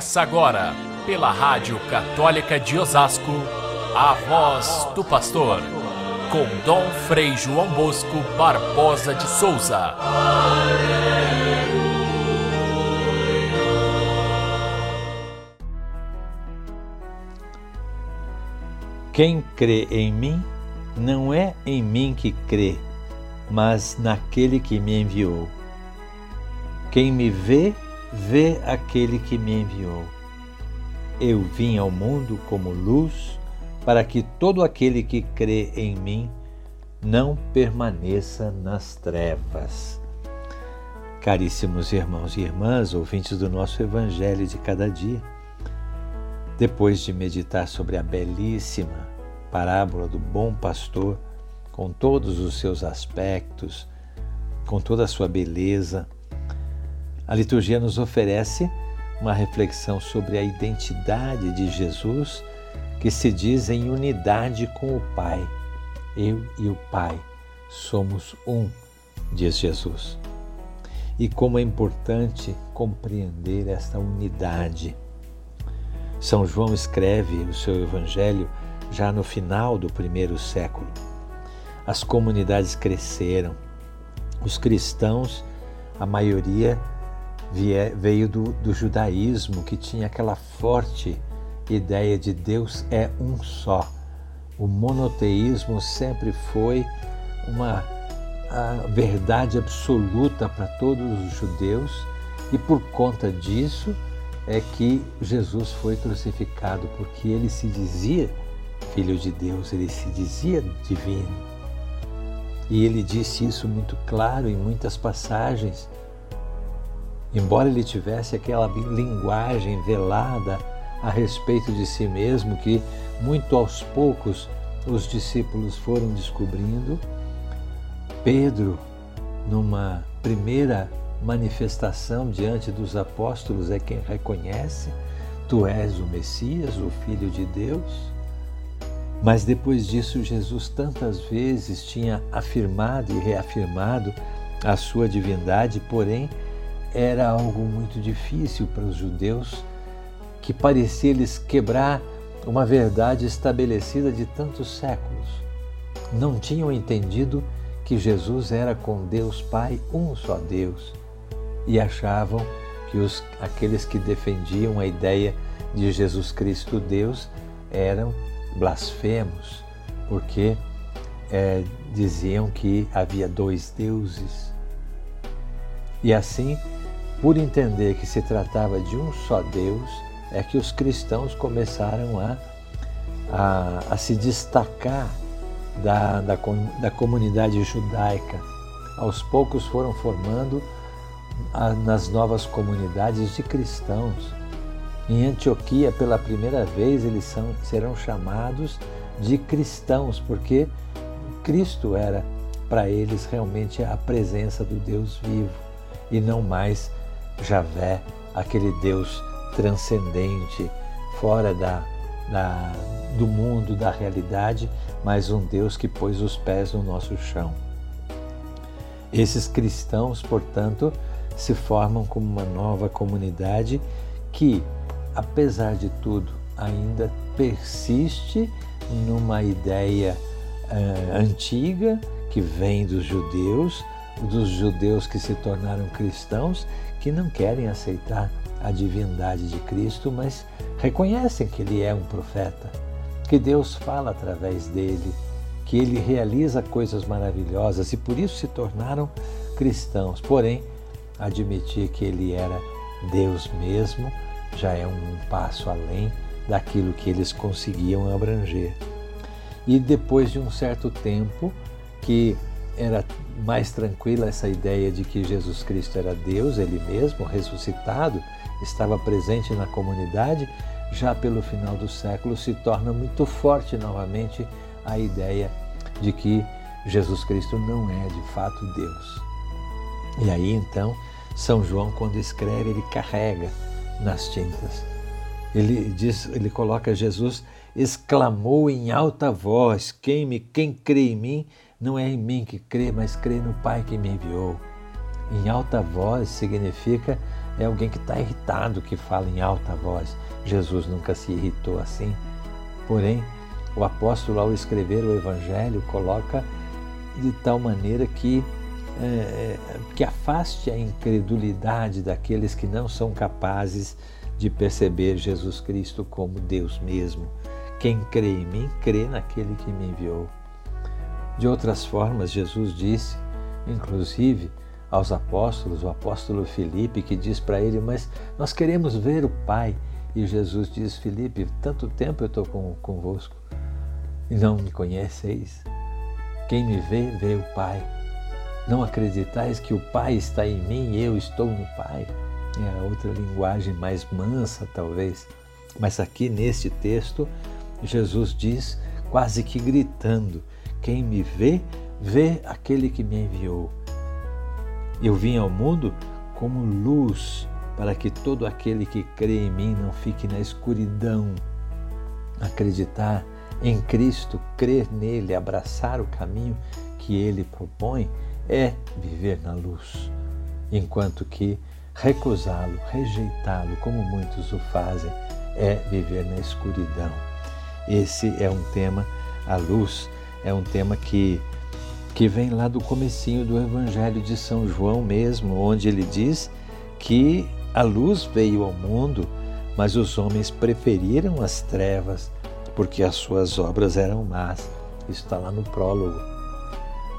Começa agora, pela Rádio Católica de Osasco, a voz do pastor, com Dom Frei João Bosco Barbosa de Souza. Quem crê em mim, não é em mim que crê, mas naquele que me enviou. Quem me vê, vê aquele que me enviou. Eu vim ao mundo como luz, para que todo aquele que crê em mim não permaneça nas trevas. Caríssimos irmãos e irmãs, ouvintes do nosso Evangelho de cada dia, depois de meditar sobre a belíssima parábola do bom pastor, com todos os seus aspectos, com toda a sua beleza, a liturgia nos oferece uma reflexão sobre a identidade de Jesus, que se diz em unidade com o Pai. Eu e o Pai somos um, diz Jesus. E como é importante compreender esta unidade. São João escreve o seu evangelho já no final do primeiro século. As comunidades cresceram, os cristãos, a maioria, veio do, do judaísmo, que tinha aquela forte ideia de Deus é um só. O monoteísmo sempre foi uma verdade absoluta para todos os judeus e por conta disso é que Jesus foi crucificado, porque ele se dizia filho de Deus, ele se dizia divino. E ele disse isso muito claro em muitas passagens Embora ele tivesse aquela linguagem velada a respeito de si mesmo, que muito aos poucos os discípulos foram descobrindo, Pedro, numa primeira manifestação diante dos apóstolos, é quem reconhece: Tu és o Messias, o Filho de Deus. Mas depois disso, Jesus tantas vezes tinha afirmado e reafirmado a sua divindade, porém, era algo muito difícil para os judeus, que parecia lhes quebrar uma verdade estabelecida de tantos séculos. Não tinham entendido que Jesus era com Deus Pai um só Deus e achavam que os, aqueles que defendiam a ideia de Jesus Cristo Deus eram blasfemos, porque é, diziam que havia dois deuses. E assim por entender que se tratava de um só Deus, é que os cristãos começaram a, a, a se destacar da, da, da, comunidade judaica. Aos poucos foram formando a, nas novas comunidades de cristãos. Em Antioquia, pela primeira vez, eles são, serão chamados de cristãos, porque Cristo era para eles realmente a presença do Deus vivo e não mais Javé, aquele Deus transcendente, fora da, da, do mundo, da realidade, mas um Deus que pôs os pés no nosso chão. Esses cristãos, portanto, se formam como uma nova comunidade que, apesar de tudo, ainda persiste numa ideia uh, antiga que vem dos judeus, dos judeus que se tornaram cristãos que não querem aceitar a divindade de Cristo, mas reconhecem que ele é um profeta, que Deus fala através dele, que ele realiza coisas maravilhosas e por isso se tornaram cristãos. Porém, admitir que ele era Deus mesmo já é um passo além daquilo que eles conseguiam abranger. E depois de um certo tempo que era mais tranquila essa ideia de que Jesus Cristo era Deus, Ele mesmo, ressuscitado, estava presente na comunidade, já pelo final do século se torna muito forte novamente a ideia de que Jesus Cristo não é de fato Deus. E aí então, São João, quando escreve, ele carrega nas tintas. Ele diz, ele coloca Jesus exclamou em alta voz: Quem me, quem crê em mim, não é em mim que crê, mas crê no Pai que me enviou. Em alta voz significa é alguém que está irritado que fala em alta voz. Jesus nunca se irritou assim. Porém, o apóstolo, ao escrever o Evangelho, coloca de tal maneira que, é, que afaste a incredulidade daqueles que não são capazes de perceber Jesus Cristo como Deus mesmo. Quem crê em mim, crê naquele que me enviou. De outras formas, Jesus disse, inclusive aos apóstolos, o apóstolo Filipe, que diz para ele: Mas nós queremos ver o Pai. E Jesus diz: Filipe, tanto tempo eu estou com, convosco e não me conheceis. Quem me vê, vê o Pai. Não acreditais que o Pai está em mim e eu estou no Pai. É outra linguagem mais mansa, talvez. Mas aqui neste texto, Jesus diz, quase que gritando: Quem me vê, vê aquele que me enviou. Eu vim ao mundo como luz, para que todo aquele que crê em mim não fique na escuridão. Acreditar em Cristo, crer nele, abraçar o caminho que ele propõe é viver na luz, enquanto que recusá-lo, rejeitá-lo, como muitos o fazem, é viver na escuridão. Esse é um tema, a luz é um tema que que vem lá do comecinho do Evangelho de São João mesmo, onde ele diz que a luz veio ao mundo, mas os homens preferiram as trevas porque as suas obras eram más. Isso está lá no prólogo.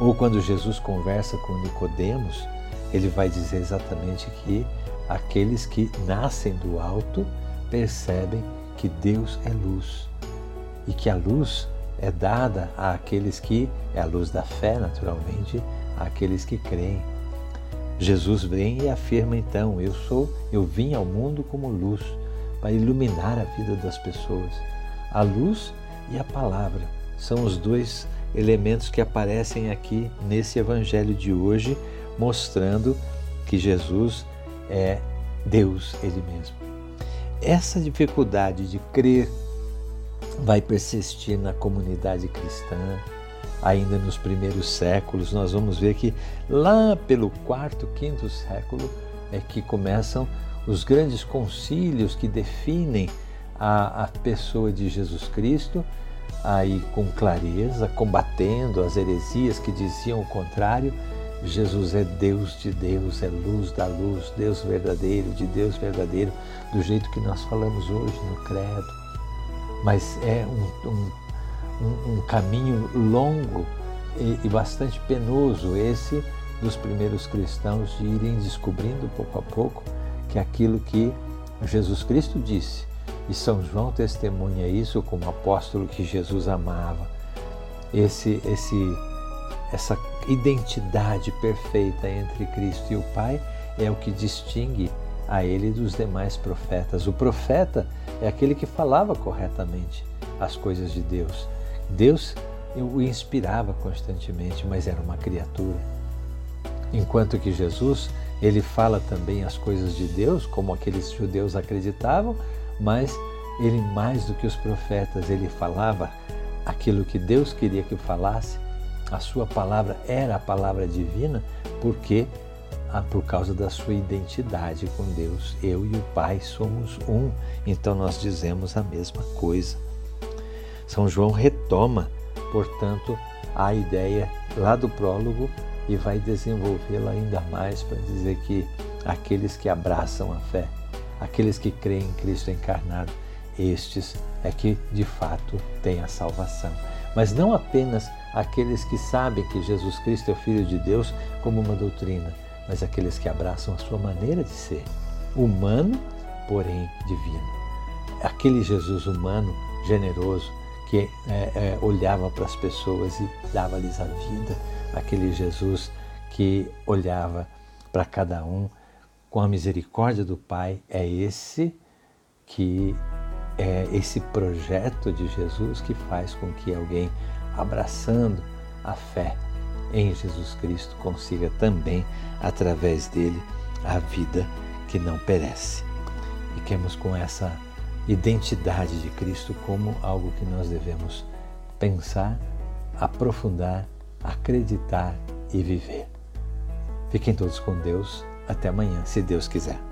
Ou quando Jesus conversa com Nicodemos, ele vai dizer exatamente que aqueles que nascem do alto percebem que Deus é luz e que a luz é dada àqueles que é a luz da fé, naturalmente, àqueles que creem. Jesus vem e afirma então: eu sou, eu vim ao mundo como luz para iluminar a vida das pessoas. A luz e a palavra são os dois elementos que aparecem aqui nesse evangelho de hoje, mostrando que Jesus é Deus Ele mesmo. Essa dificuldade de crer vai persistir na comunidade cristã, ainda nos primeiros séculos. Nós vamos ver que lá pelo quarto, quinto século é que começam os grandes concílios que definem a, a pessoa de Jesus Cristo, aí com clareza, combatendo as heresias que diziam o contrário. Jesus é Deus de Deus, é luz da luz, Deus verdadeiro, de Deus verdadeiro, do jeito que nós falamos hoje no Credo. Mas é um, um, um caminho longo e, e bastante penoso esse dos primeiros cristãos de irem descobrindo pouco a pouco que aquilo que Jesus Cristo disse e São João testemunha isso como apóstolo que Jesus amava. Esse, esse, essa identidade perfeita entre Cristo e o Pai é o que distingue a ele dos demais profetas. O profeta é aquele que falava corretamente as coisas de Deus. Deus o inspirava constantemente, mas era uma criatura. Enquanto que Jesus, ele fala também as coisas de Deus, como aqueles judeus acreditavam, mas ele mais do que os profetas, ele falava aquilo que Deus queria que falasse. A sua palavra era a palavra divina, porque por causa da sua identidade com Deus. Eu e o Pai somos um, então nós dizemos a mesma coisa. São João retoma, portanto, a ideia lá do prólogo e vai desenvolvê-la ainda mais para dizer que aqueles que abraçam a fé aqueles que creem em Cristo encarnado, estes é que de fato têm a salvação. Mas não apenas aqueles que sabem que Jesus Cristo é o Filho de Deus como uma doutrina, mas aqueles que abraçam a sua maneira de ser, humano, porém divino. Aquele Jesus humano, generoso, que é, é, olhava para as pessoas e dava-lhes a vida, aquele Jesus que olhava para cada um com a misericórdia do Pai, é esse que é esse projeto de Jesus que faz com que alguém abraçando a fé em Jesus Cristo consiga também através dele a vida que não perece. Fiquemos com essa identidade de Cristo como algo que nós devemos pensar, aprofundar, acreditar e viver. Fiquem todos com Deus. Até amanhã, se Deus quiser.